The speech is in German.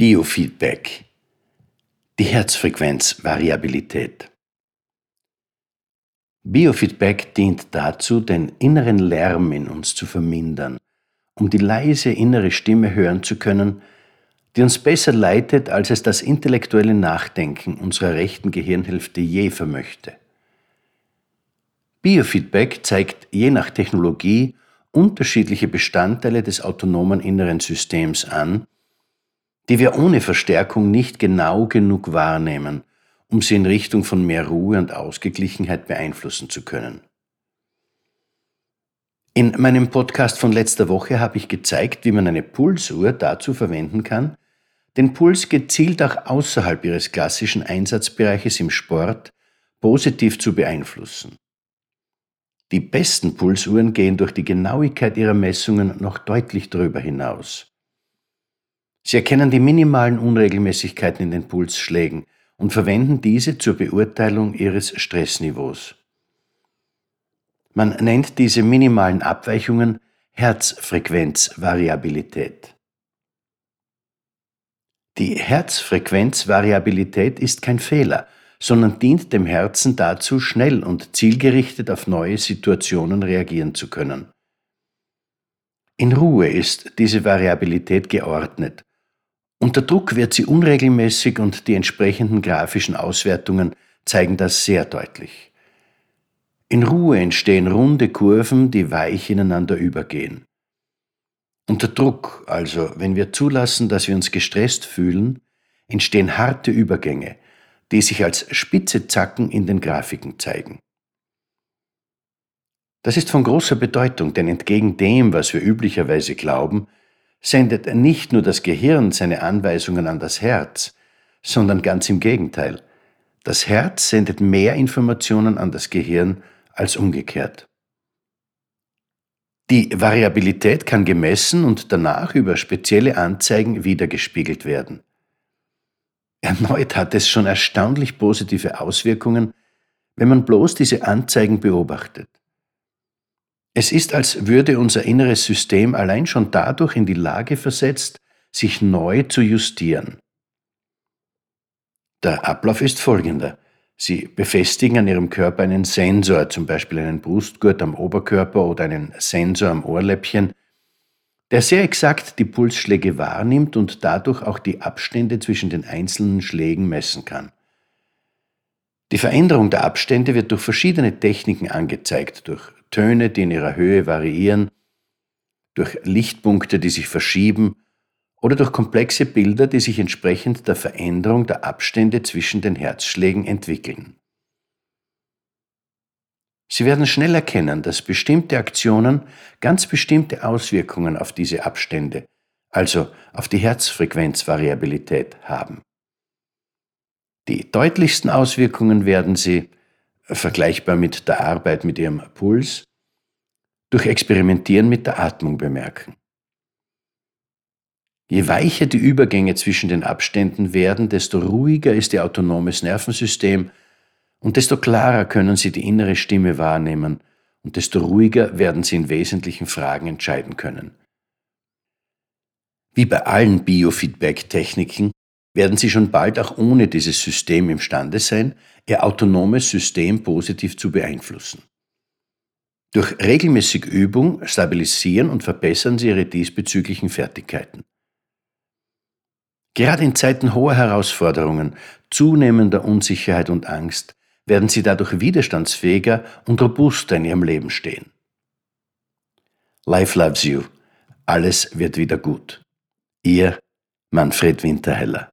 Biofeedback. Die Herzfrequenzvariabilität. Biofeedback dient dazu, den inneren Lärm in uns zu vermindern, um die leise innere Stimme hören zu können, die uns besser leitet, als es das intellektuelle Nachdenken unserer rechten Gehirnhälfte je vermöchte. Biofeedback zeigt je nach Technologie unterschiedliche Bestandteile des autonomen inneren Systems an, die wir ohne Verstärkung nicht genau genug wahrnehmen, um sie in Richtung von mehr Ruhe und Ausgeglichenheit beeinflussen zu können. In meinem Podcast von letzter Woche habe ich gezeigt, wie man eine Pulsuhr dazu verwenden kann, den Puls gezielt auch außerhalb ihres klassischen Einsatzbereiches im Sport positiv zu beeinflussen. Die besten Pulsuhren gehen durch die Genauigkeit ihrer Messungen noch deutlich darüber hinaus. Sie erkennen die minimalen Unregelmäßigkeiten in den Pulsschlägen und verwenden diese zur Beurteilung ihres Stressniveaus. Man nennt diese minimalen Abweichungen Herzfrequenzvariabilität. Die Herzfrequenzvariabilität ist kein Fehler, sondern dient dem Herzen dazu, schnell und zielgerichtet auf neue Situationen reagieren zu können. In Ruhe ist diese Variabilität geordnet unter Druck wird sie unregelmäßig und die entsprechenden grafischen Auswertungen zeigen das sehr deutlich. In Ruhe entstehen runde Kurven, die weich ineinander übergehen. Unter Druck, also wenn wir zulassen, dass wir uns gestresst fühlen, entstehen harte Übergänge, die sich als spitze Zacken in den Grafiken zeigen. Das ist von großer Bedeutung, denn entgegen dem, was wir üblicherweise glauben, sendet nicht nur das Gehirn seine Anweisungen an das Herz, sondern ganz im Gegenteil. Das Herz sendet mehr Informationen an das Gehirn als umgekehrt. Die Variabilität kann gemessen und danach über spezielle Anzeigen wiedergespiegelt werden. Erneut hat es schon erstaunlich positive Auswirkungen, wenn man bloß diese Anzeigen beobachtet. Es ist, als würde unser inneres System allein schon dadurch in die Lage versetzt, sich neu zu justieren. Der Ablauf ist folgender. Sie befestigen an Ihrem Körper einen Sensor, zum Beispiel einen Brustgurt am Oberkörper oder einen Sensor am Ohrläppchen, der sehr exakt die Pulsschläge wahrnimmt und dadurch auch die Abstände zwischen den einzelnen Schlägen messen kann. Die Veränderung der Abstände wird durch verschiedene Techniken angezeigt, durch Töne, die in ihrer Höhe variieren, durch Lichtpunkte, die sich verschieben oder durch komplexe Bilder, die sich entsprechend der Veränderung der Abstände zwischen den Herzschlägen entwickeln. Sie werden schnell erkennen, dass bestimmte Aktionen ganz bestimmte Auswirkungen auf diese Abstände, also auf die Herzfrequenzvariabilität haben. Die deutlichsten Auswirkungen werden Sie, vergleichbar mit der Arbeit mit ihrem Puls, durch Experimentieren mit der Atmung bemerken. Je weicher die Übergänge zwischen den Abständen werden, desto ruhiger ist Ihr autonomes Nervensystem und desto klarer können Sie die innere Stimme wahrnehmen und desto ruhiger werden Sie in wesentlichen Fragen entscheiden können. Wie bei allen Biofeedback-Techniken werden Sie schon bald auch ohne dieses System imstande sein, Ihr autonomes System positiv zu beeinflussen. Durch regelmäßige Übung stabilisieren und verbessern Sie Ihre diesbezüglichen Fertigkeiten. Gerade in Zeiten hoher Herausforderungen, zunehmender Unsicherheit und Angst werden Sie dadurch widerstandsfähiger und robuster in Ihrem Leben stehen. Life loves you. Alles wird wieder gut. Ihr Manfred Winterheller